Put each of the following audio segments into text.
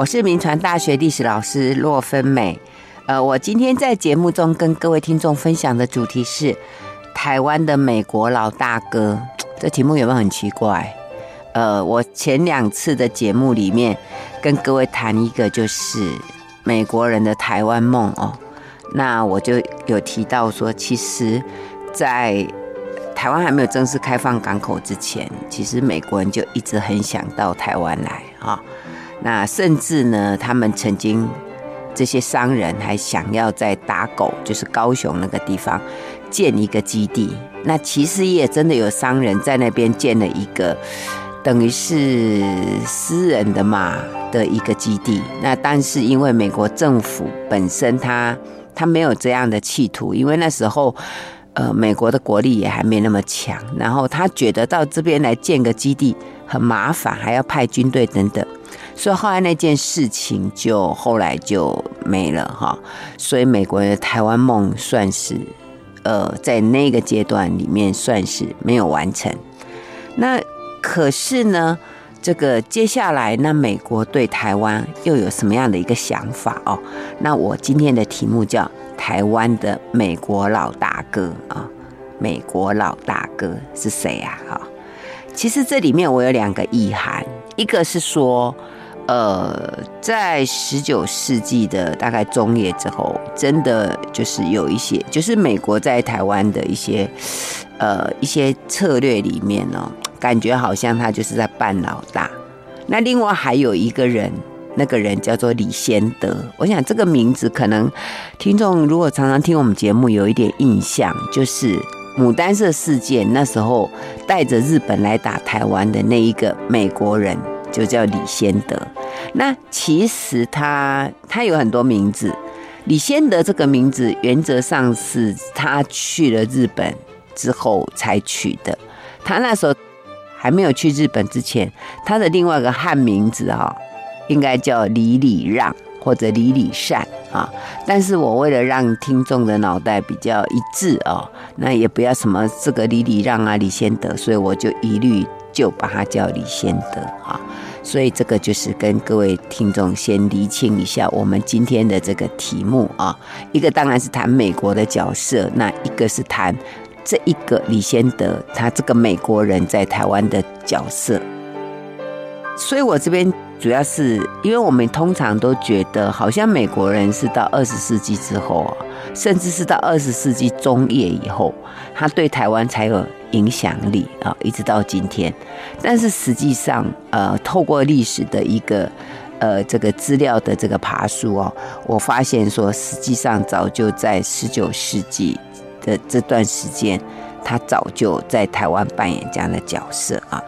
我是民传大学历史老师骆芬美。呃，我今天在节目中跟各位听众分享的主题是台湾的美国老大哥。这题目有没有很奇怪？呃，我前两次的节目里面跟各位谈一个就是美国人的台湾梦哦。那我就有提到说，其实，在台湾还没有正式开放港口之前，其实美国人就一直很想到台湾来啊。那甚至呢，他们曾经这些商人还想要在打狗，就是高雄那个地方建一个基地。那其实也真的有商人在那边建了一个，等于是私人的嘛的一个基地。那但是因为美国政府本身他他没有这样的企图，因为那时候呃美国的国力也还没那么强，然后他觉得到这边来建个基地很麻烦，还要派军队等等。所以后来那件事情就后来就没了哈，所以美国人的台湾梦算是呃在那个阶段里面算是没有完成。那可是呢，这个接下来那美国对台湾又有什么样的一个想法哦？那我今天的题目叫台湾的美国老大哥啊，美国老大哥是谁呀？哈，其实这里面我有两个意涵，一个是说。呃，在十九世纪的大概中叶之后，真的就是有一些，就是美国在台湾的一些，呃，一些策略里面呢，感觉好像他就是在扮老大。那另外还有一个人，那个人叫做李先德。我想这个名字可能听众如果常常听我们节目，有一点印象，就是牡丹社事件那时候带着日本来打台湾的那一个美国人。就叫李先德，那其实他他有很多名字。李先德这个名字原则上是他去了日本之后才取的。他那时候还没有去日本之前，他的另外一个汉名字哈，应该叫李礼让或者李礼善啊。但是我为了让听众的脑袋比较一致哦，那也不要什么这个李礼让啊、李先德，所以我就一律。就把它叫李先德啊，所以这个就是跟各位听众先厘清一下我们今天的这个题目啊，一个当然是谈美国的角色，那一个是谈这一个李先德他这个美国人在台湾的角色，所以我这边主要是因为我们通常都觉得好像美国人是到二十世纪之后啊，甚至是到二十世纪中叶以后，他对台湾才有。影响力啊，一直到今天，但是实际上，呃，透过历史的一个呃这个资料的这个爬梳哦，我发现说，实际上早就在十九世纪的这段时间，他早就在台湾扮演这样的角色啊。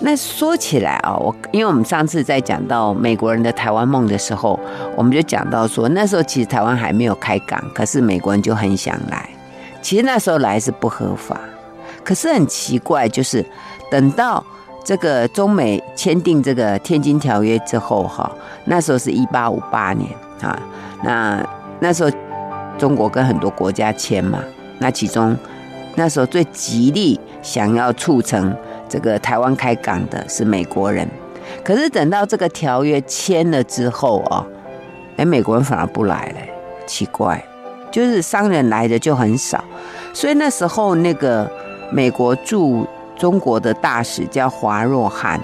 那说起来啊，我因为我们上次在讲到美国人的台湾梦的时候，我们就讲到说，那时候其实台湾还没有开港，可是美国人就很想来，其实那时候来是不合法。可是很奇怪，就是等到这个中美签订这个《天津条约》之后，哈，那时候是一八五八年啊，那那时候中国跟很多国家签嘛，那其中那时候最极力想要促成这个台湾开港的是美国人。可是等到这个条约签了之后啊，哎，美国人反而不来了，奇怪，就是商人来的就很少，所以那时候那个。美国驻中国的大使叫华若汉，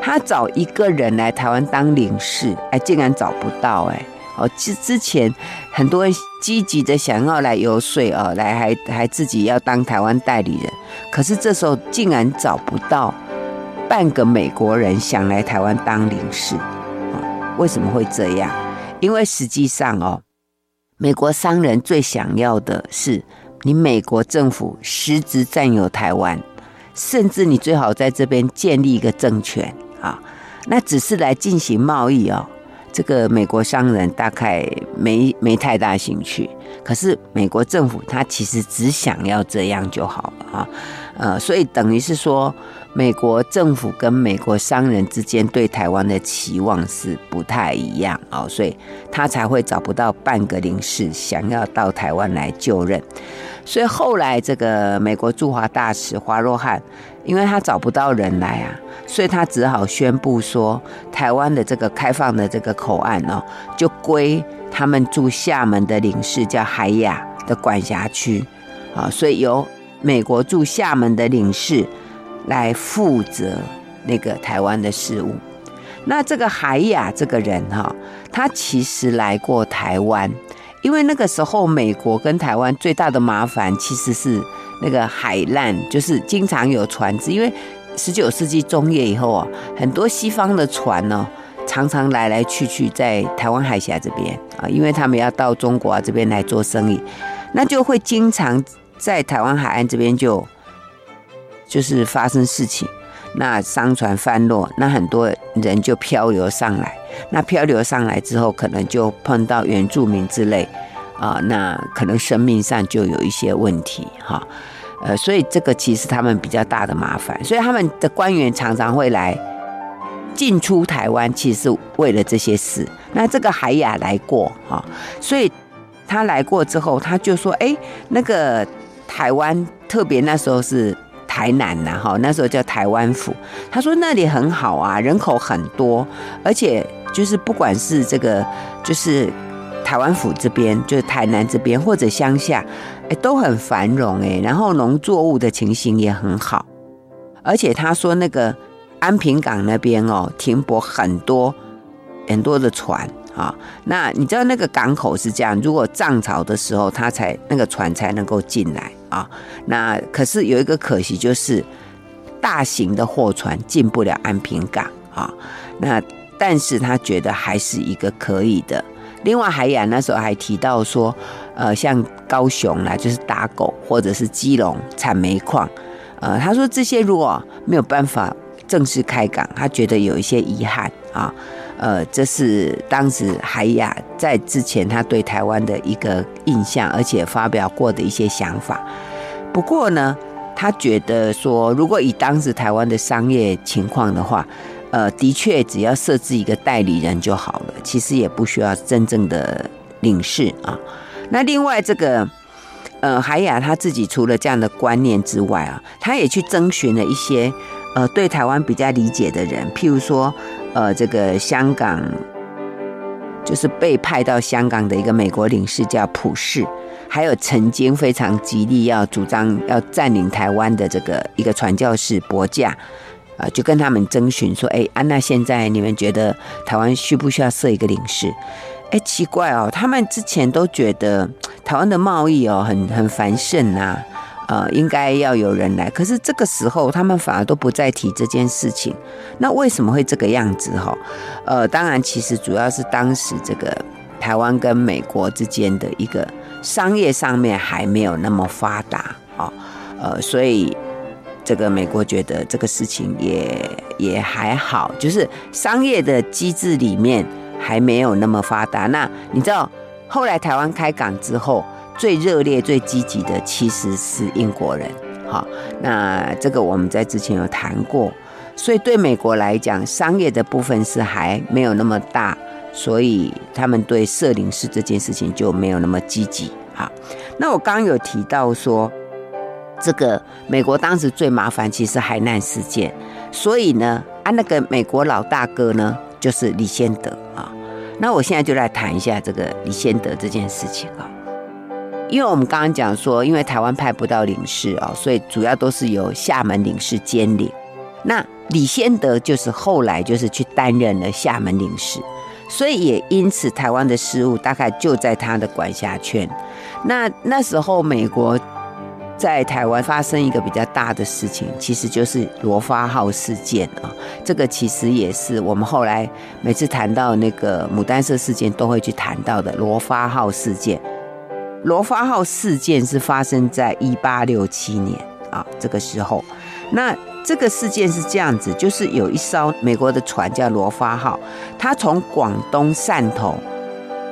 他找一个人来台湾当领事，哎，竟然找不到哎！哦，之之前很多人积极的想要来游说哦，来还还自己要当台湾代理人，可是这时候竟然找不到半个美国人想来台湾当领事，为什么会这样？因为实际上哦，美国商人最想要的是。你美国政府实质占有台湾，甚至你最好在这边建立一个政权啊，那只是来进行贸易哦。这个美国商人大概没没太大兴趣，可是美国政府他其实只想要这样就好了啊。呃，所以等于是说，美国政府跟美国商人之间对台湾的期望是不太一样哦，所以他才会找不到半个领事想要到台湾来就任。所以后来这个美国驻华大使华若汉，因为他找不到人来啊，所以他只好宣布说，台湾的这个开放的这个口岸哦，就归他们驻厦门的领事叫海雅的管辖区啊，所以由美国驻厦门的领事。来负责那个台湾的事务。那这个海雅这个人哈，他其实来过台湾，因为那个时候美国跟台湾最大的麻烦其实是那个海难，就是经常有船只。因为十九世纪中叶以后啊，很多西方的船呢，常常来来去去在台湾海峡这边啊，因为他们要到中国这边来做生意，那就会经常在台湾海岸这边就。就是发生事情，那商船翻落，那很多人就漂流上来。那漂流上来之后，可能就碰到原住民之类，啊，那可能生命上就有一些问题哈。呃，所以这个其实他们比较大的麻烦，所以他们的官员常常会来进出台湾，其实是为了这些事。那这个海雅来过哈，所以他来过之后，他就说：“哎，那个台湾特别那时候是。”台南呐，哈，那时候叫台湾府。他说那里很好啊，人口很多，而且就是不管是这个，就是台湾府这边，就是台南这边或者乡下，哎，都很繁荣哎。然后农作物的情形也很好，而且他说那个安平港那边哦，停泊很多很多的船啊。那你知道那个港口是这样，如果涨潮的时候，它才那个船才能够进来。啊，那可是有一个可惜，就是大型的货船进不了安平港啊。那但是他觉得还是一个可以的。另外，海雅那时候还提到说，呃，像高雄啦，就是打狗，或者是基隆产煤矿，呃，他说这些如果没有办法正式开港，他觉得有一些遗憾啊。呃，这是当时海雅在之前他对台湾的一个印象，而且发表过的一些想法。不过呢，他觉得说，如果以当时台湾的商业情况的话，呃，的确只要设置一个代理人就好了，其实也不需要真正的领事啊。那另外这个，呃，海雅他自己除了这样的观念之外啊，他也去征询了一些呃对台湾比较理解的人，譬如说。呃，这个香港就是被派到香港的一个美国领事叫普世，还有曾经非常极力要主张要占领台湾的这个一个传教士博架，啊，就跟他们征询说，哎，安娜，现在你们觉得台湾需不需要设一个领事？哎，奇怪哦，他们之前都觉得台湾的贸易哦很很繁盛啊。呃，应该要有人来，可是这个时候他们反而都不再提这件事情。那为什么会这个样子？哈，呃，当然，其实主要是当时这个台湾跟美国之间的一个商业上面还没有那么发达啊，呃，所以这个美国觉得这个事情也也还好，就是商业的机制里面还没有那么发达。那你知道后来台湾开港之后，最热烈、最积极的其实是英国人，好，那这个我们在之前有谈过，所以对美国来讲，商业的部分是还没有那么大，所以他们对设领事这件事情就没有那么积极。好，那我刚刚有提到说，这个美国当时最麻烦其实海难事件，所以呢，啊，那个美国老大哥呢，就是李先德啊，那我现在就来谈一下这个李先德这件事情啊。因为我们刚刚讲说，因为台湾派不到领事哦，所以主要都是由厦门领事兼领。那李先德就是后来就是去担任了厦门领事，所以也因此台湾的事务大概就在他的管辖圈。那那时候美国在台湾发生一个比较大的事情，其实就是罗发号事件啊。这个其实也是我们后来每次谈到那个牡丹社事件都会去谈到的罗发号事件。罗发号事件是发生在一八六七年啊，这个时候，那这个事件是这样子，就是有一艘美国的船叫罗发号，它从广东汕头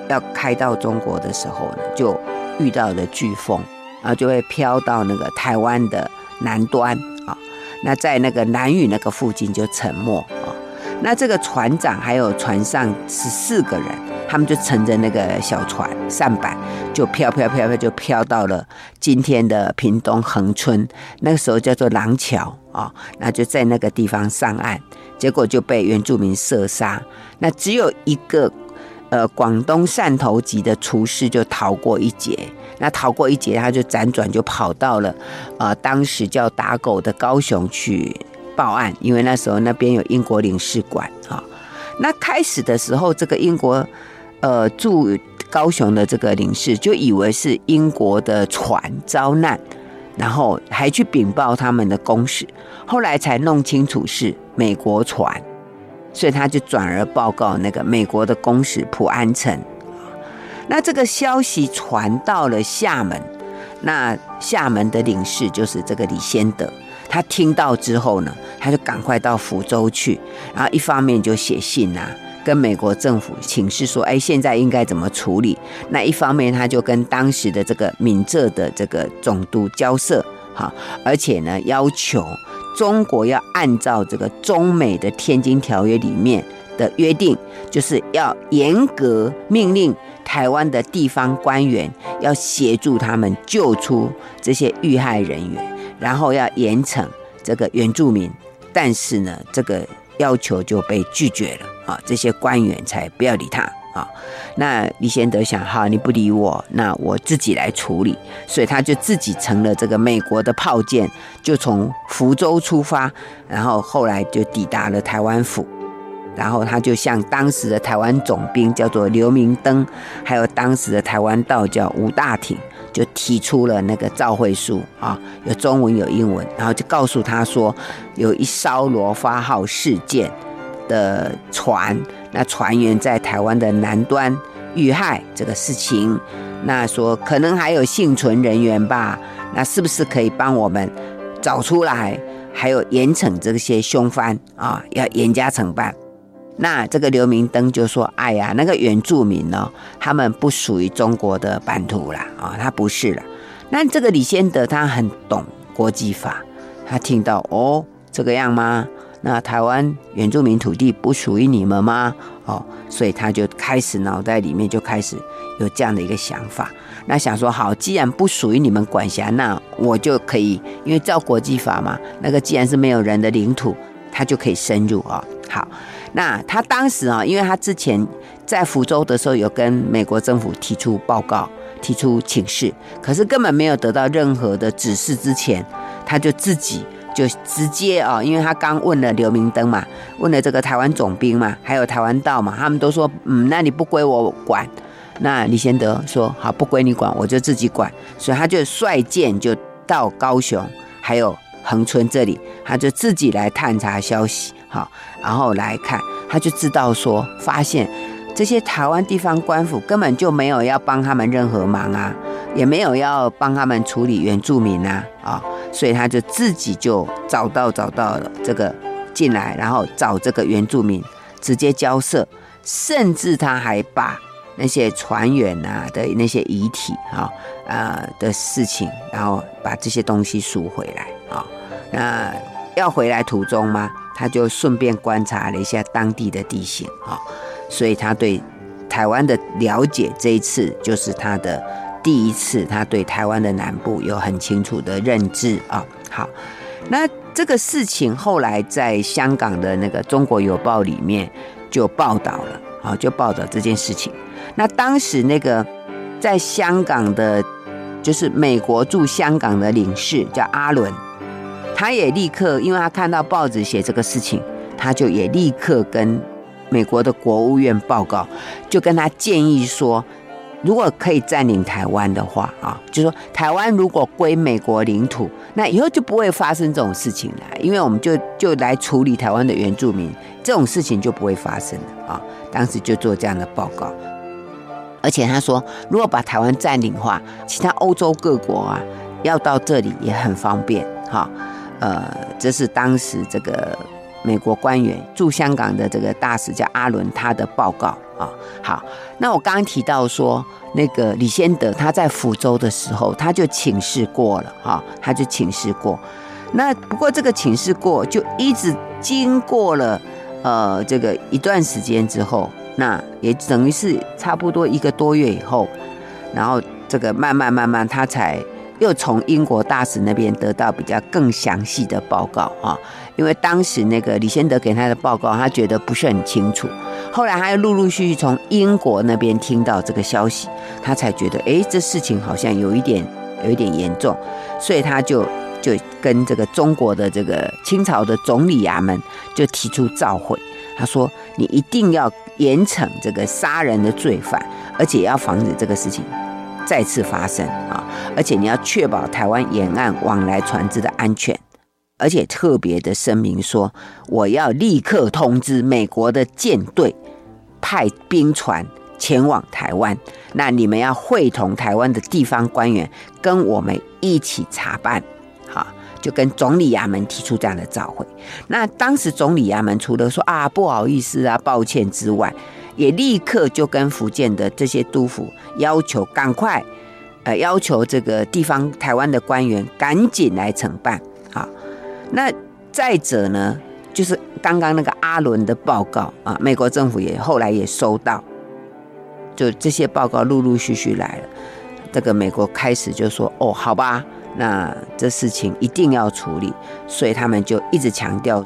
要开到中国的时候呢，就遇到了飓风，然后就会飘到那个台湾的南端啊。那在那个南屿那个附近就沉没啊。那这个船长还有船上十四个人，他们就乘着那个小船舢板，就飘飘飘飘就飘到了今天的屏东恒春，那个时候叫做廊桥啊。那就在那个地方上岸，结果就被原住民射杀。那只有一个呃广东汕头籍的厨师就逃过一劫。那逃过一劫，他就辗转就跑到了呃当时叫打狗的高雄去。报案，因为那时候那边有英国领事馆啊。那开始的时候，这个英国呃驻高雄的这个领事就以为是英国的船遭难，然后还去禀报他们的公使，后来才弄清楚是美国船，所以他就转而报告那个美国的公使普安城。那这个消息传到了厦门，那厦门的领事就是这个李先德。他听到之后呢，他就赶快到福州去，然后一方面就写信啊，跟美国政府请示说，哎，现在应该怎么处理？那一方面他就跟当时的这个闽浙的这个总督交涉，哈，而且呢，要求中国要按照这个中美的天津条约里面的约定，就是要严格命令台湾的地方官员要协助他们救出这些遇害人员。然后要严惩这个原住民，但是呢，这个要求就被拒绝了啊！这些官员才不要理他啊。那李先德想，哈，你不理我，那我自己来处理，所以他就自己乘了这个美国的炮舰，就从福州出发，然后后来就抵达了台湾府，然后他就向当时的台湾总兵叫做刘明登，还有当时的台湾道教吴大挺。就提出了那个照会书啊，有中文有英文，然后就告诉他说，有一艘罗发号事件的船，那船员在台湾的南端遇害这个事情，那说可能还有幸存人员吧，那是不是可以帮我们找出来，还有严惩这些凶犯啊，要严加惩办。那这个刘明灯就说：“哎呀，那个原住民呢，他们不属于中国的版图啦，啊、他不是了。那这个李先德他很懂国际法，他听到哦这个样吗？那台湾原住民土地不属于你们吗？哦，所以他就开始脑袋里面就开始有这样的一个想法。那想说好，既然不属于你们管辖，那我就可以，因为照国际法嘛，那个既然是没有人的领土，他就可以深入啊、哦。好。”那他当时啊，因为他之前在福州的时候有跟美国政府提出报告、提出请示，可是根本没有得到任何的指示。之前他就自己就直接啊，因为他刚问了刘明灯嘛，问了这个台湾总兵嘛，还有台湾道嘛，他们都说嗯，那你不归我管。那李贤德说好，不归你管，我就自己管。所以他就率舰就到高雄，还有恒春这里，他就自己来探查消息。好，然后来看，他就知道说，发现这些台湾地方官府根本就没有要帮他们任何忙啊，也没有要帮他们处理原住民啊，啊，所以他就自己就找到找到了这个进来，然后找这个原住民直接交涉，甚至他还把那些船员啊的那些遗体啊啊的事情，然后把这些东西赎回来啊，那要回来途中吗？他就顺便观察了一下当地的地形啊，所以他对台湾的了解，这一次就是他的第一次，他对台湾的南部有很清楚的认知啊。好，那这个事情后来在香港的那个《中国邮报》里面就报道了啊，就报道这件事情。那当时那个在香港的，就是美国驻香港的领事叫阿伦。他也立刻，因为他看到报纸写这个事情，他就也立刻跟美国的国务院报告，就跟他建议说，如果可以占领台湾的话啊，就说台湾如果归美国领土，那以后就不会发生这种事情了，因为我们就就来处理台湾的原住民，这种事情就不会发生了啊。当时就做这样的报告，而且他说，如果把台湾占领的话，其他欧洲各国啊要到这里也很方便哈。呃，这是当时这个美国官员驻香港的这个大使叫阿伦他的报告啊。好，那我刚刚提到说，那个李先德他在福州的时候，他就请示过了哈，他就请示过。那不过这个请示过，就一直经过了呃这个一段时间之后，那也等于是差不多一个多月以后，然后这个慢慢慢慢，他才又从英国大使那边得到比较更详细的报告啊。因为当时那个李先德给他的报告，他觉得不是很清楚。后来他又陆陆续续从英国那边听到这个消息，他才觉得，哎，这事情好像有一点有一点严重，所以他就就跟这个中国的这个清朝的总理衙门就提出召回。他说：“你一定要严惩这个杀人的罪犯，而且要防止这个事情再次发生啊！而且你要确保台湾沿岸往来船只的安全。”而且特别的声明说，我要立刻通知美国的舰队派兵船前往台湾。那你们要会同台湾的地方官员跟我们一起查办。好，就跟总理衙门提出这样的召回。那当时总理衙门除了说啊不好意思啊抱歉之外，也立刻就跟福建的这些督府要求赶快，呃，要求这个地方台湾的官员赶紧来承办。那再者呢，就是刚刚那个阿伦的报告啊，美国政府也后来也收到，就这些报告陆陆续续来了。这个美国开始就说：“哦，好吧，那这事情一定要处理。”所以他们就一直强调，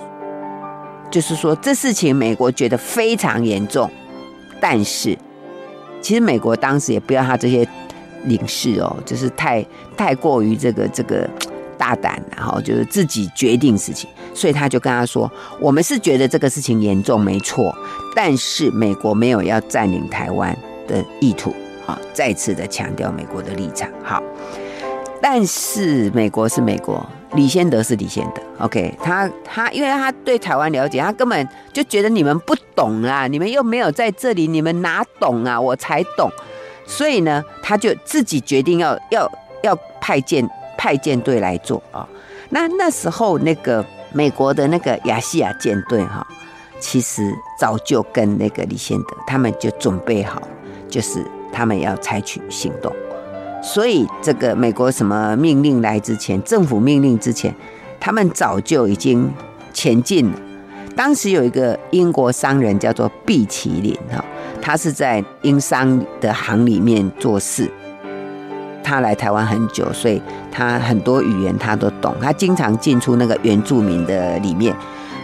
就是说这事情美国觉得非常严重，但是其实美国当时也不要他这些领事哦，就是太太过于这个这个。大胆，然后就是自己决定事情，所以他就跟他说：“我们是觉得这个事情严重，没错，但是美国没有要占领台湾的意图。”好，再次的强调美国的立场。好，但是美国是美国，李先德是李先德。OK，他他因为他对台湾了解，他根本就觉得你们不懂啊，你们又没有在这里，你们哪懂啊？我才懂。所以呢，他就自己决定要要要派舰。派舰队来做啊，那那时候那个美国的那个亚细亚舰队哈，其实早就跟那个李先德他们就准备好，就是他们要采取行动。所以这个美国什么命令来之前，政府命令之前，他们早就已经前进了。当时有一个英国商人叫做毕奇林哈，他是在英商的行里面做事。他来台湾很久，所以他很多语言他都懂。他经常进出那个原住民的里面，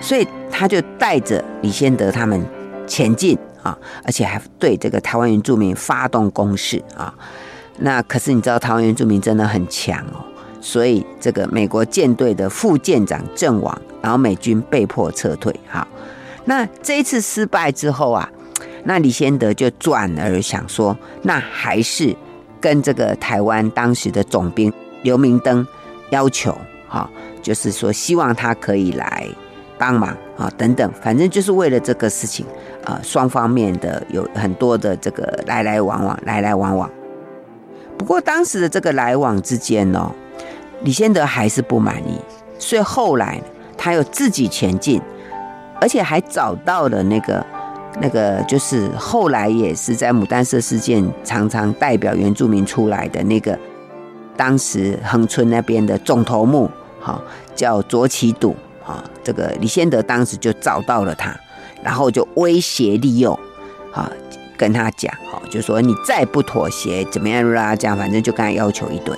所以他就带着李先德他们前进啊，而且还对这个台湾原住民发动攻势啊。那可是你知道台湾原住民真的很强哦，所以这个美国舰队的副舰长阵亡，然后美军被迫撤退。好，那这一次失败之后啊，那李先德就转而想说，那还是。跟这个台湾当时的总兵刘明灯要求，哈，就是说希望他可以来帮忙啊，等等，反正就是为了这个事情啊，双方面的有很多的这个来来往往，来来往往。不过当时的这个来往之间呢，李先德还是不满意，所以后来他又自己前进，而且还找到了那个。那个就是后来也是在牡丹社事件常常代表原住民出来的那个，当时恒春那边的总头目，哈，叫卓启笃，哈，这个李先德当时就找到了他，然后就威胁利诱，哈，跟他讲，哈，就说你再不妥协，怎么样啦？这样反正就跟他要求一堆。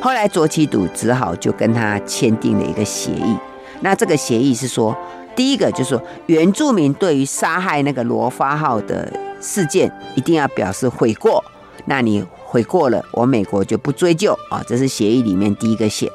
后来卓启笃只好就跟他签订了一个协议，那这个协议是说。第一个就是说，原住民对于杀害那个罗发号的事件，一定要表示悔过。那你悔过了，我美国就不追究啊。这是协议里面第一个写。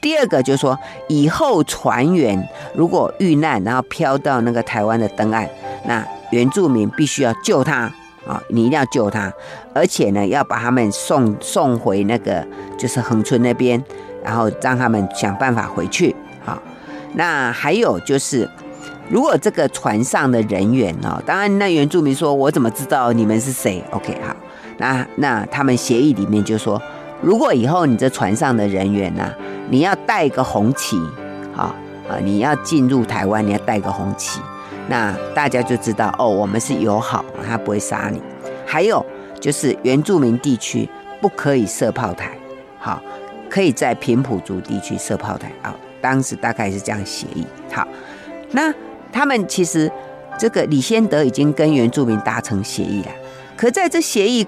第二个就是说，以后船员如果遇难，然后飘到那个台湾的登岸，那原住民必须要救他啊，你一定要救他，而且呢，要把他们送送回那个就是恒春那边，然后让他们想办法回去。那还有就是，如果这个船上的人员哦，当然那原住民说，我怎么知道你们是谁？OK，好，那那他们协议里面就说，如果以后你这船上的人员呢，你要带个红旗，好啊，你要进入台湾，你要带个红旗，那大家就知道哦，我们是友好，他不会杀你。还有就是原住民地区不可以设炮台，好，可以在平埔族地区设炮台啊。当时大概是这样协议。好，那他们其实这个李先德已经跟原住民达成协议了，可在这协议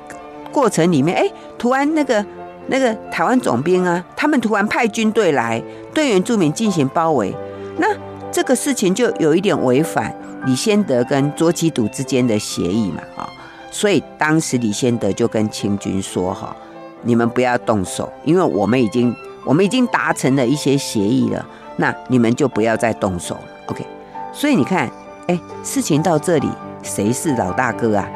过程里面，哎，突然那个那个台湾总兵啊，他们突然派军队来对原住民进行包围，那这个事情就有一点违反李先德跟卓杞笃之间的协议嘛，啊，所以当时李先德就跟清军说哈。你们不要动手，因为我们已经我们已经达成了一些协议了，那你们就不要再动手了。OK，所以你看，哎，事情到这里，谁是老大哥啊？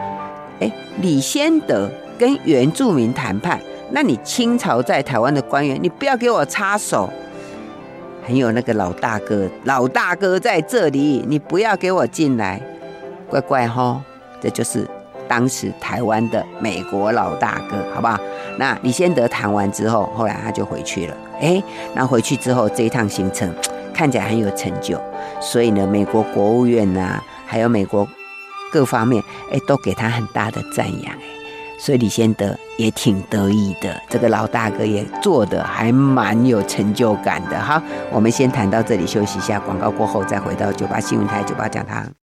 哎，李先德跟原住民谈判，那你清朝在台湾的官员，你不要给我插手。还有那个老大哥，老大哥在这里，你不要给我进来，乖乖哈，这就是。当时台湾的美国老大哥，好不好？那李先德谈完之后，后来他就回去了。哎，那回去之后，这一趟行程看起来很有成就，所以呢，美国国务院呐、啊，还有美国各方面，哎，都给他很大的赞扬。所以李先德也挺得意的，这个老大哥也做的还蛮有成就感的。哈，我们先谈到这里，休息一下，广告过后再回到九八新闻台九八讲堂。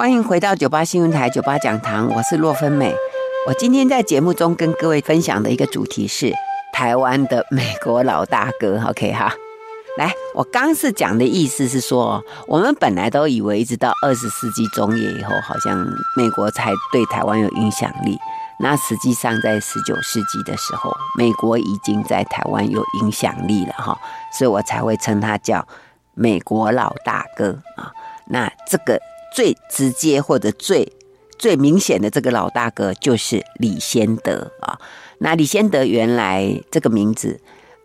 欢迎回到九八新闻台九八讲堂，我是洛芬美。我今天在节目中跟各位分享的一个主题是台湾的美国老大哥。OK 哈，来，我刚是讲的意思是说，我们本来都以为一直到二十世纪中叶以后，好像美国才对台湾有影响力。那实际上在十九世纪的时候，美国已经在台湾有影响力了哈，所以我才会称他叫美国老大哥啊。那这个。最直接或者最最明显的这个老大哥就是李先德啊。那李先德原来这个名字，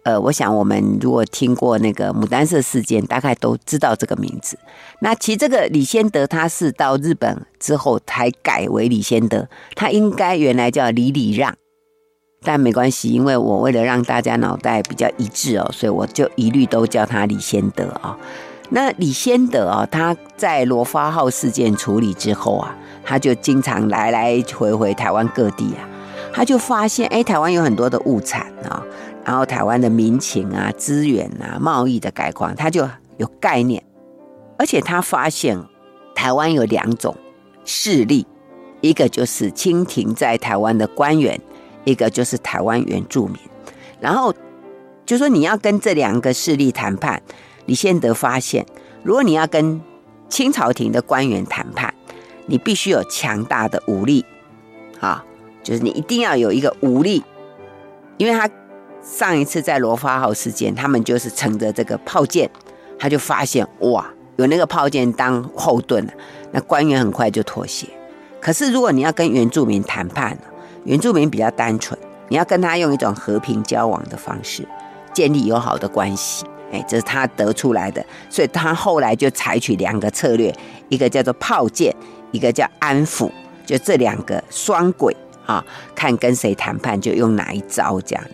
呃，我想我们如果听过那个牡丹社事件，大概都知道这个名字。那其实这个李先德他是到日本之后才改为李先德，他应该原来叫李礼让，但没关系，因为我为了让大家脑袋比较一致哦，所以我就一律都叫他李先德啊。那李先德啊，他在罗发号事件处理之后啊，他就经常来来回回台湾各地啊，他就发现，哎，台湾有很多的物产啊，然后台湾的民情啊、资源啊、贸易的概况，他就有概念，而且他发现台湾有两种势力，一个就是清廷在台湾的官员，一个就是台湾原住民，然后就说你要跟这两个势力谈判。李先德发现，如果你要跟清朝廷的官员谈判，你必须有强大的武力，啊，就是你一定要有一个武力，因为他上一次在罗发号事件，他们就是乘着这个炮舰，他就发现哇，有那个炮舰当后盾，那官员很快就妥协。可是如果你要跟原住民谈判，原住民比较单纯，你要跟他用一种和平交往的方式，建立友好的关系。哎，这是他得出来的，所以他后来就采取两个策略，一个叫做炮舰，一个叫安抚，就这两个双轨啊，看跟谁谈判就用哪一招这样子。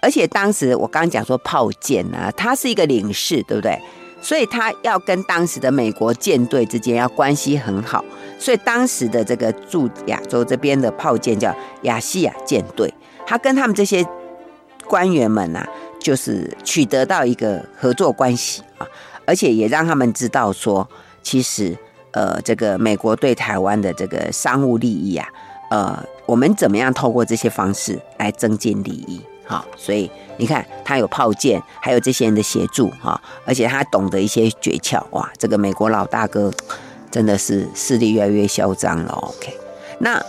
而且当时我刚刚讲说炮舰呢，他是一个领事，对不对？所以他要跟当时的美国舰队之间要关系很好，所以当时的这个驻亚洲这边的炮舰叫亚细亚舰队，他跟他们这些官员们啊。就是取得到一个合作关系啊，而且也让他们知道说，其实呃，这个美国对台湾的这个商务利益啊，呃，我们怎么样透过这些方式来增进利益？好，所以你看，他有炮舰，还有这些人的协助哈，而且他懂得一些诀窍哇，这个美国老大哥真的是势力越来越嚣张了。OK，那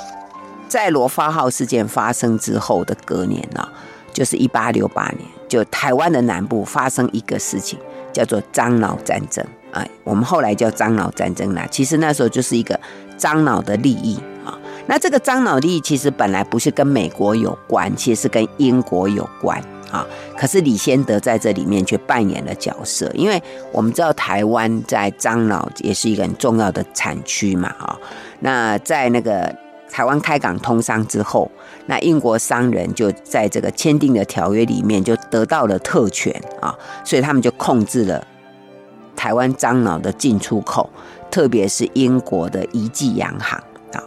在罗发号事件发生之后的隔年呢，就是一八六八年。就台湾的南部发生一个事情，叫做樟脑战争。哎，我们后来叫樟脑战争啦。其实那时候就是一个樟脑的利益啊。那这个樟脑利益其实本来不是跟美国有关，其实是跟英国有关啊。可是李先德在这里面却扮演了角色，因为我们知道台湾在樟脑也是一个很重要的产区嘛啊。那在那个。台湾开港通商之后，那英国商人就在这个签订的条约里面就得到了特权啊，所以他们就控制了台湾樟脑的进出口，特别是英国的怡济洋行啊。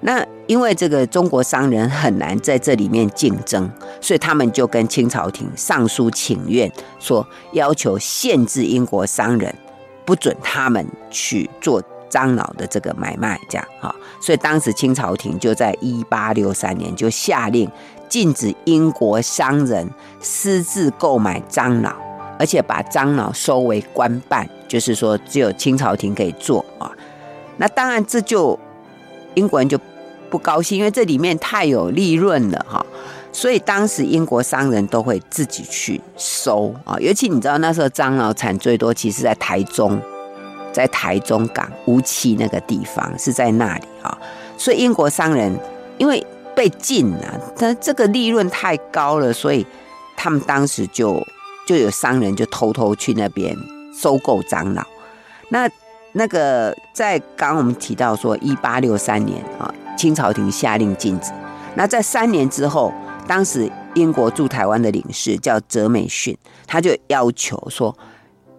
那因为这个中国商人很难在这里面竞争，所以他们就跟清朝廷上书请愿，说要求限制英国商人，不准他们去做樟脑的这个买卖，这样哈。所以当时清朝廷就在一八六三年就下令禁止英国商人私自购买樟脑，而且把樟脑收为官办，就是说只有清朝廷可以做啊。那当然这就。英国人就不高兴，因为这里面太有利润了哈，所以当时英国商人都会自己去收啊。尤其你知道那时候樟脑产最多，其实在台中，在台中港乌墀那个地方是在那里啊。所以英国商人因为被禁了，他这个利润太高了，所以他们当时就就有商人就偷偷去那边收购樟脑。那那个在刚刚我们提到说，一八六三年啊，清朝廷下令禁止。那在三年之后，当时英国驻台湾的领事叫泽美逊，他就要求说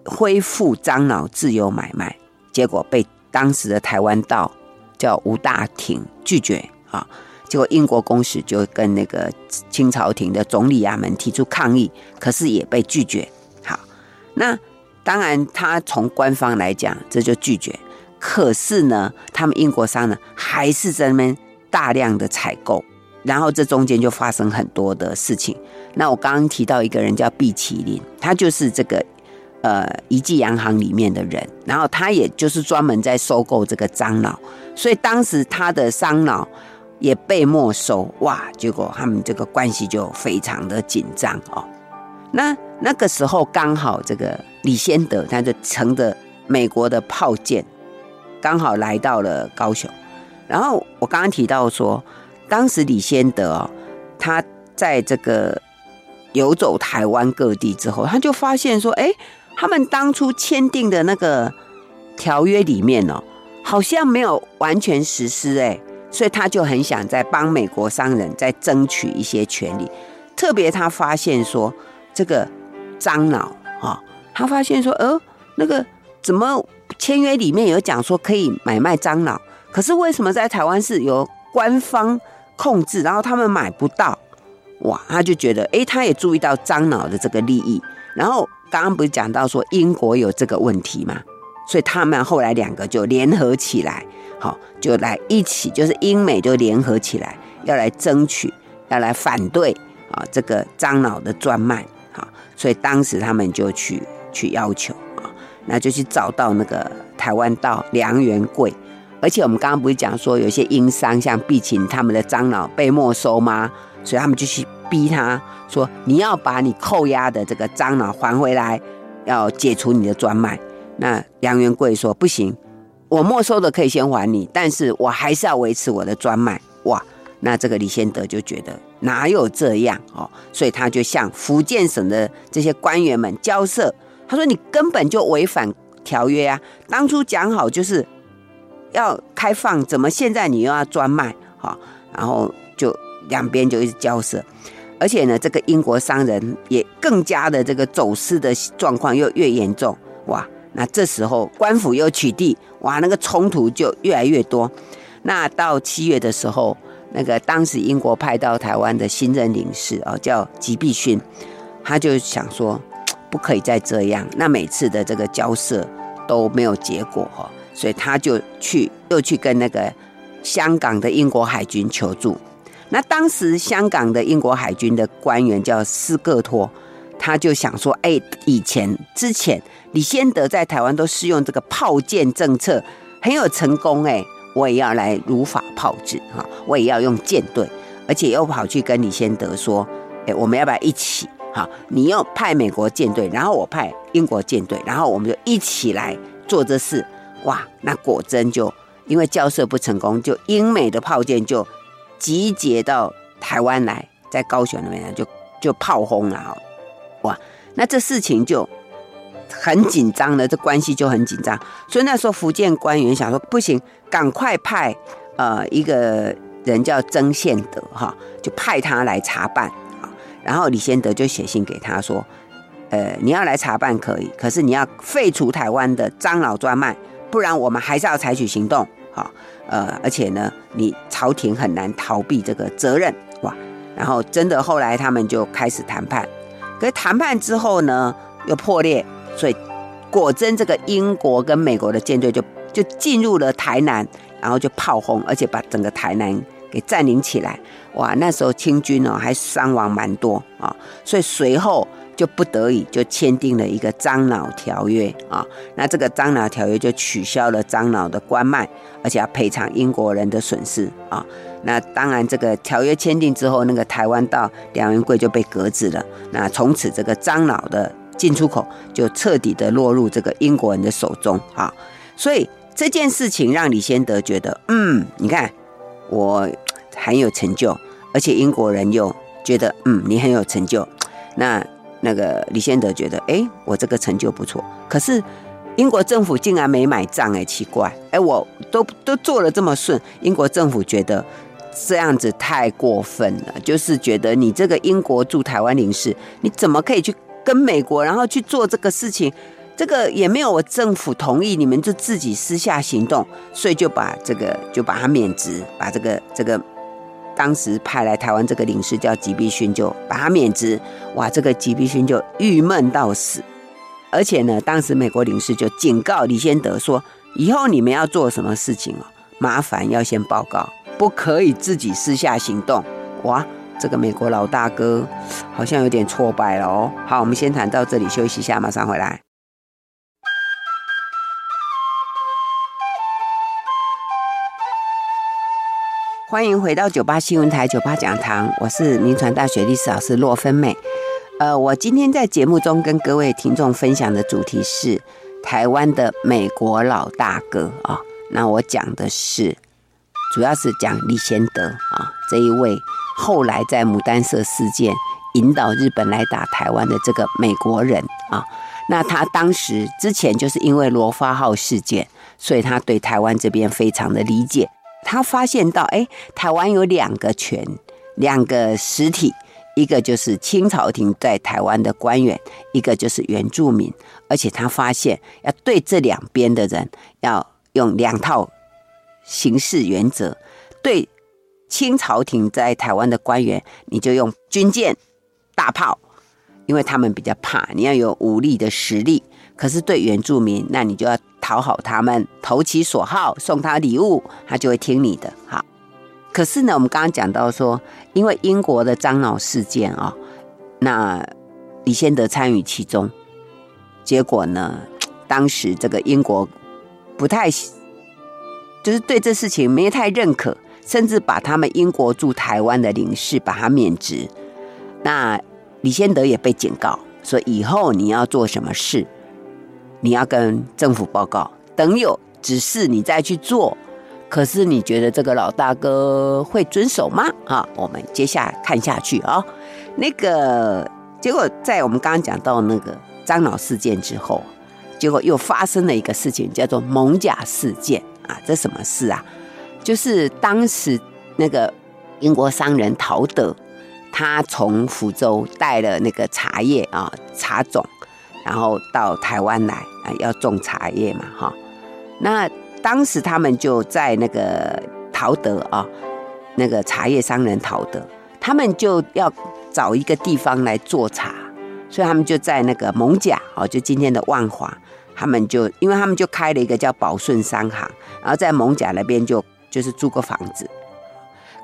恢复樟脑自由买卖，结果被当时的台湾道叫吴大廷拒绝啊。结果英国公使就跟那个清朝廷的总理衙门提出抗议，可是也被拒绝。好，那。当然，他从官方来讲，这就拒绝。可是呢，他们英国商呢，还是在那边大量的采购，然后这中间就发生很多的事情。那我刚刚提到一个人叫毕麒麟，他就是这个呃怡济洋行里面的人，然后他也就是专门在收购这个樟脑，所以当时他的樟脑也被没收，哇！结果他们这个关系就非常的紧张哦。那那个时候刚好这个李先德他就乘着美国的炮舰，刚好来到了高雄。然后我刚刚提到说，当时李先德哦，他在这个游走台湾各地之后，他就发现说，哎，他们当初签订的那个条约里面哦，好像没有完全实施哎，所以他就很想在帮美国商人再争取一些权利。特别他发现说。这个樟脑啊，他发现说，呃，那个怎么签约里面有讲说可以买卖樟脑，可是为什么在台湾是由官方控制，然后他们买不到？哇，他就觉得，哎，他也注意到樟脑的这个利益。然后刚刚不是讲到说英国有这个问题嘛，所以他们后来两个就联合起来，好，就来一起，就是英美就联合起来，要来争取，要来反对啊这个樟脑的专卖。所以当时他们就去去要求啊，那就去找到那个台湾道梁元贵，而且我们刚刚不是讲说有些英商像毕钦他们的樟脑被没收吗？所以他们就去逼他说，你要把你扣押的这个樟脑还回来，要解除你的专卖。那梁元贵说不行，我没收的可以先还你，但是我还是要维持我的专卖。哇！那这个李先德就觉得哪有这样哦，所以他就向福建省的这些官员们交涉。他说：“你根本就违反条约啊！当初讲好就是要开放，怎么现在你又要专卖？哈，然后就两边就一直交涉，而且呢，这个英国商人也更加的这个走私的状况又越严重。哇，那这时候官府又取缔，哇，那个冲突就越来越多。那到七月的时候。”那个当时英国派到台湾的新任领事哦，叫吉必逊，他就想说不可以再这样。那每次的这个交涉都没有结果哈，所以他就去又去跟那个香港的英国海军求助。那当时香港的英国海军的官员叫斯各托，他就想说：哎，以前之前李先德在台湾都适用这个炮舰政策，很有成功哎。我也要来如法炮制哈，我也要用舰队，而且又跑去跟李先德说，哎，我们要不要一起？哈，你要派美国舰队，然后我派英国舰队，然后我们就一起来做这事。哇，那果真就因为交涉不成功，就英美的炮舰就集结到台湾来，在高雄那边就就炮轰了哈。哇，那这事情就。很紧张的，这关系就很紧张，所以那时候福建官员想说，不行，赶快派呃一个人叫曾宪德哈，就派他来查办啊。然后李先德就写信给他说，呃，你要来查办可以，可是你要废除台湾的樟脑专卖，不然我们还是要采取行动。哈，呃，而且呢，你朝廷很难逃避这个责任，哇，然后真的后来他们就开始谈判，可是谈判之后呢，又破裂，所以果真这个英国跟美国的舰队就就进入了台南，然后就炮轰，而且把整个台南给占领起来，哇，那时候清军哦还伤亡蛮多啊，所以随后。就不得已就签订了一个樟脑条约啊，那这个樟脑条约就取消了樟脑的关卖，而且要赔偿英国人的损失啊。那当然，这个条约签订之后，那个台湾到梁元贵就被革职了。那从此这个樟脑的进出口就彻底的落入这个英国人的手中啊。所以这件事情让李先德觉得，嗯，你看我很有成就，而且英国人又觉得，嗯，你很有成就，那。那个李先德觉得，哎，我这个成就不错，可是英国政府竟然没买账，哎，奇怪，哎，我都都做了这么顺，英国政府觉得这样子太过分了，就是觉得你这个英国驻台湾领事，你怎么可以去跟美国，然后去做这个事情？这个也没有我政府同意，你们就自己私下行动，所以就把这个就把他免职，把这个这个。当时派来台湾这个领事叫吉必勋，就把他免职。哇，这个吉必勋就郁闷到死。而且呢，当时美国领事就警告李先德说：“以后你们要做什么事情哦，麻烦要先报告，不可以自己私下行动。”哇，这个美国老大哥好像有点挫败了哦。好，我们先谈到这里，休息一下，马上回来。欢迎回到九八新闻台九八讲堂，我是民传大学历史老师骆芬美。呃，我今天在节目中跟各位听众分享的主题是台湾的美国老大哥啊、那我讲的是，主要是讲李先德啊、这一位后来在牡丹社事件引导日本来打台湾的这个美国人啊、那他当时之前就是因为罗发号事件，所以他对台湾这边非常的理解。他发现到，哎，台湾有两个权，两个实体，一个就是清朝廷在台湾的官员，一个就是原住民。而且他发现，要对这两边的人，要用两套行事原则。对清朝廷在台湾的官员，你就用军舰、大炮，因为他们比较怕，你要有武力的实力。可是对原住民，那你就要讨好他们，投其所好，送他礼物，他就会听你的。好，可是呢，我们刚刚讲到说，因为英国的樟脑事件啊、哦，那李先德参与其中，结果呢，当时这个英国不太，就是对这事情没太认可，甚至把他们英国驻台湾的领事把他免职。那李先德也被警告说，以后你要做什么事。你要跟政府报告，等有指示你再去做。可是你觉得这个老大哥会遵守吗？啊，我们接下来看下去啊。那个结果在我们刚刚讲到那个樟脑事件之后，结果又发生了一个事情，叫做艋舺事件啊。这什么事啊？就是当时那个英国商人陶德，他从福州带了那个茶叶啊，茶种。然后到台湾来啊，要种茶叶嘛，哈。那当时他们就在那个陶德啊，那个茶叶商人陶德，他们就要找一个地方来做茶，所以他们就在那个艋舺哦，就今天的万华，他们就因为他们就开了一个叫宝顺商行，然后在艋舺那边就就是租个房子。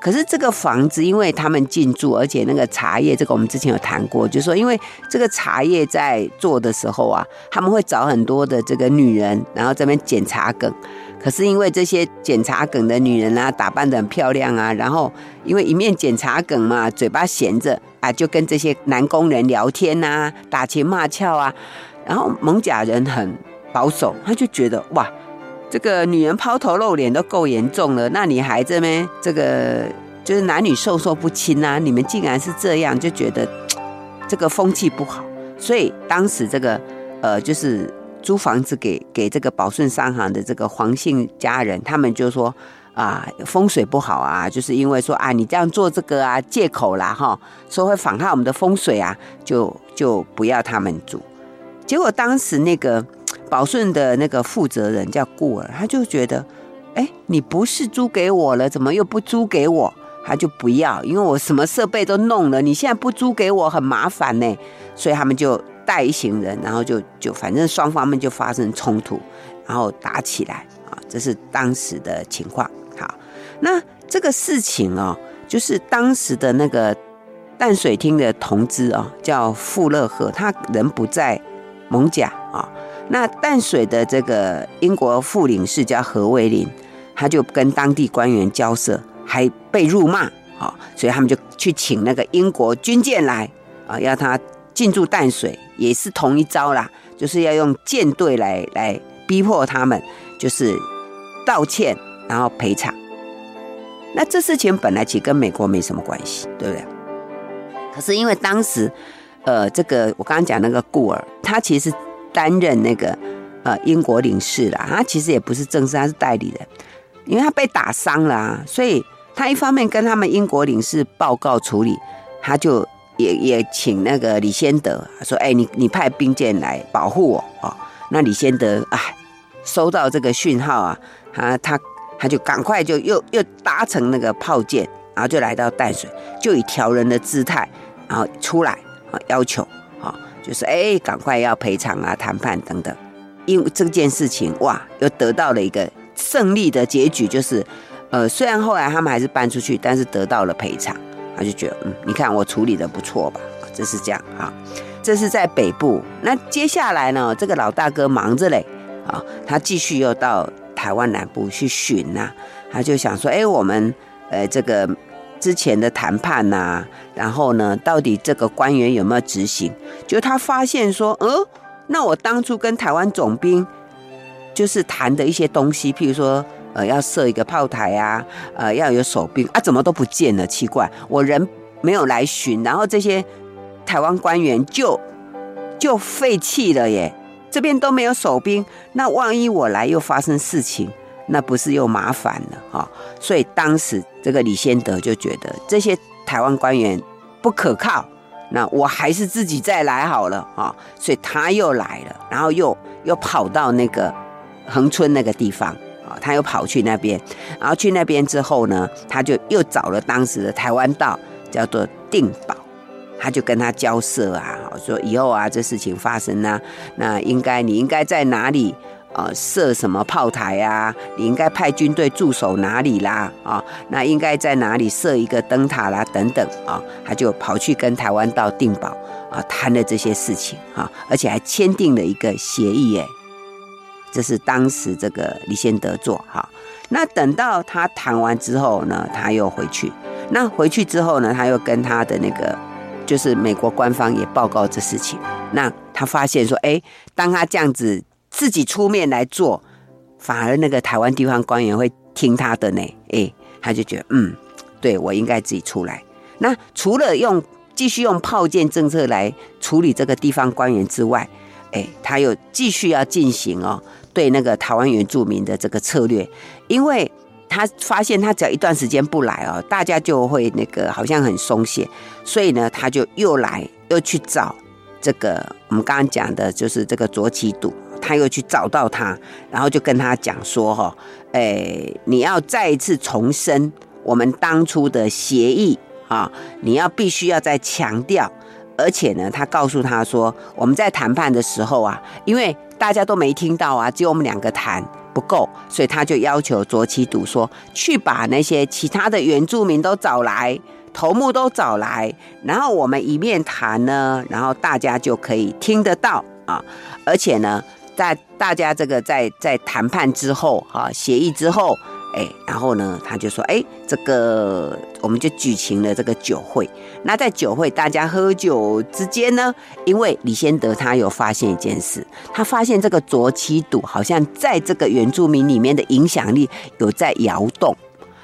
可是这个房子，因为他们进驻，而且那个茶叶，这个我们之前有谈过，就是说，因为这个茶叶在做的时候啊，他们会找很多的这个女人，然后这边捡茶梗。可是因为这些捡茶梗的女人啊，打扮得很漂亮啊，然后因为一面捡茶梗嘛，嘴巴闲着啊，就跟这些男工人聊天啊，打情骂俏啊。然后艋舺人很保守，他就觉得哇。这个女人抛头露脸都够严重了，那你还这么这个就是男女授受不亲啊？你们竟然是这样，就觉得这个风气不好。所以当时这个呃，就是租房子给给这个宝顺商行的这个黄姓家人，他们就说啊，风水不好啊，就是因为说啊，你这样做这个啊，借口啦哈，说会妨害我们的风水啊，就就不要他们住。结果当时那个。宝顺的那个负责人叫顾尔，他就觉得哎，你不是租给我了，怎么又不租给我？他就不要，因为我什么设备都弄了，你现在不租给我很麻烦呢。所以他们就带一行人，然后就就反正双方们就发生冲突，然后打起来啊，这是当时的情况。好，那这个事情哦，就是当时的那个淡水厅的同知哦，叫傅乐和，他人不在蒙甲啊。那淡水的这个英国副领事叫何维林，他就跟当地官员交涉。还被辱骂啊，所以他们就去请那个英国军舰来啊，要他进驻淡水，也是同一招啦，就是要用舰队来来逼迫他们，就是道歉，然后赔偿。那这事情本来其实跟美国没什么关系，对不对？可是因为当时，呃，这个我刚刚讲那个顾尔，他其实担任那个呃英国领事啦，他其实也不是正式，他是代理人，因为他被打伤了啊，所以。他一方面跟他们英国领事报告处理，他就也也请那个李先德说：“哎，你你派兵舰来保护我哦。”那李先德啊，收到这个讯号啊，他他他就赶快就又又搭乘那个炮舰，然后就来到淡水，就以调人的姿态，然后出来啊，要求，就是哎，赶快要赔偿啊，谈判等等。因为这件事情哇，又得到了一个胜利的结局，就是。呃，虽然后来他们还是搬出去，但是得到了赔偿，他就觉得，嗯，你看我处理的不错吧？这是这样啊，这是在北部。那接下来呢，这个老大哥忙着嘞，啊，他继续又到台湾南部去寻呐、啊，他就想说，哎，我们呃这个之前的谈判呐、然后呢，到底这个官员有没有执行？就他发现说，嗯，那我当初跟台湾总兵就是谈的一些东西，譬如说。呃，要设一个炮台啊，呃，要有守兵啊，怎么都不见了？奇怪，我人没有来巡，然后这些台湾官员就就废弃了耶，这边都没有守兵，那万一我来又发生事情，那不是又麻烦了哈、所以当时这个李先德就觉得这些台湾官员不可靠，那我还是自己再来好了啊、所以他又来了，然后又又跑到那个恒春那个地方啊。他又跑去那边，然后去那边之后呢，他就又找了当时的台湾道，叫做定保，他就跟他交涉啊，说以后啊这事情发生呢、啊，那应该你应该在哪里啊设什么炮台啊？你应该派军队驻守哪里啦？啊，那应该在哪里设一个灯塔啦？等等啊，他就跑去跟台湾道定保啊谈了这些事情啊，而且还签订了一个协议哎。这是当时这个李先德做哈，那等到他谈完之后呢，他又回去。那回去之后呢，他又跟他的那个就是美国官方也报告这事情。那他发现说，哎，当他这样子自己出面来做，反而那个台湾地方官员会听他的呢。哎，他就觉得，嗯，对，我应该自己出来。那除了用继续用炮舰政策来处理这个地方官员之外，哎，他又继续要进行哦。对那个台湾原住民的这个策略，因为他发现他只要一段时间不来哦，大家就会那个好像很松懈，所以呢，他就又来又去找这个我们刚刚讲的就是这个卓杞笃，他又去找到他，然后就跟他讲说哈，哎，你要再一次重申我们当初的协议啊，你要必须要再强调，而且呢，他告诉他说，我们在谈判的时候啊，因为大家都没听到啊，只有我们两个谈不够，所以他就要求卓杞笃说，去把那些其他的原住民都找来，头目都找来，然后我们一面谈呢，然后大家就可以听得到啊，而且呢，在大家这个在在谈判之后啊，协议之后。哎，然后呢，他就说：“哎，这个我们就举行了这个酒会。那在酒会大家喝酒之间呢，因为李先德他有发现一件事，他发现这个卓杞笃好像在这个原住民里面的影响力有在摇动。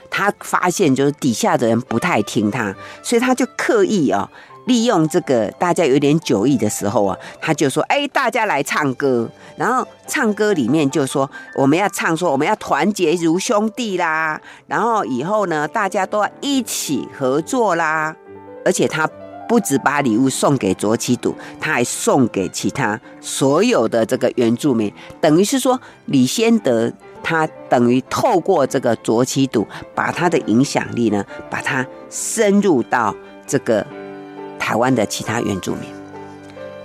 他发现就是底下的人不太听他，所以他就刻意啊、哦。”利用这个大家有点酒意的时候啊，他就说：“哎，大家来唱歌。”然后唱歌里面就说：“我们要唱说我们要团结如兄弟啦，然后以后呢，大家都要一起合作啦。”而且他不止把礼物送给卓杞笃，他还送给其他所有的这个原住民，等于是说李先德他等于透过这个卓杞笃，把他的影响力呢，把它深入到这个台湾的其他原住民。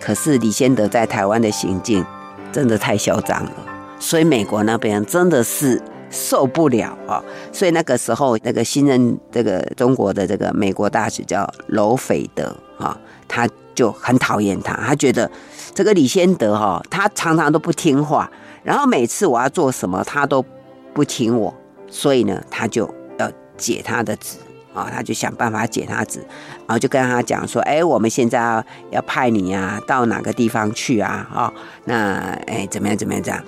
可是李仙德在台湾的行径真的太嚣张了，所以美国那边真的是。受不了啊！所以那个时候，那个新任这个中国的这个美国大使叫娄斐德啊，他就很讨厌他，他觉得这个李仙德哈，他常常都不听话，然后每次我要做什么，他都不听我，所以呢，他就要解他的职啊，他就想办法解他职，然后就跟他讲说，哎，我们现在要要派你啊，到哪个地方去啊？哈，那哎，怎么样？怎么样？这样。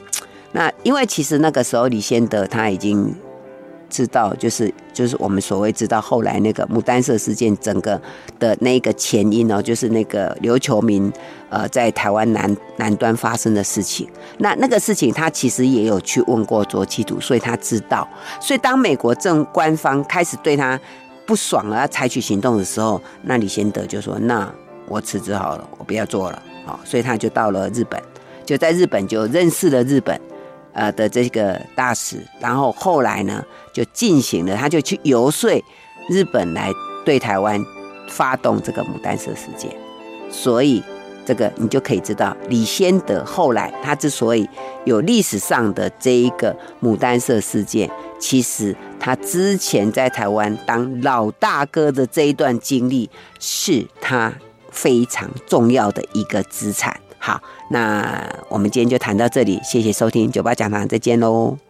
那因为其实那个时候李仙得他已经知道，就是就是我们所谓知道后来那个牡丹社事件整个的那个前因哦，就是那个琉球民呃在台湾南南端发生的事情。那那个事情他其实也有去问过卓杞笃，所以他知道。所以当美国政官方开始对他不爽了，要采取行动的时候，那李仙德就说：“那我辞职好了，我不要做了。”好，所以他就到了日本，就在日本就认识了日本。呃的这个大使，然后后来呢，就进行了，他就去游说日本来对台湾发动这个牡丹社事件，所以这个你就可以知道，李仙德后来他之所以有历史上的这一个牡丹社事件，其实他之前在台湾当老大哥的这一段经历，是他非常重要的一个资产。好，那我们今天就谈到这里，谢谢收听酒吧讲堂，再见喽。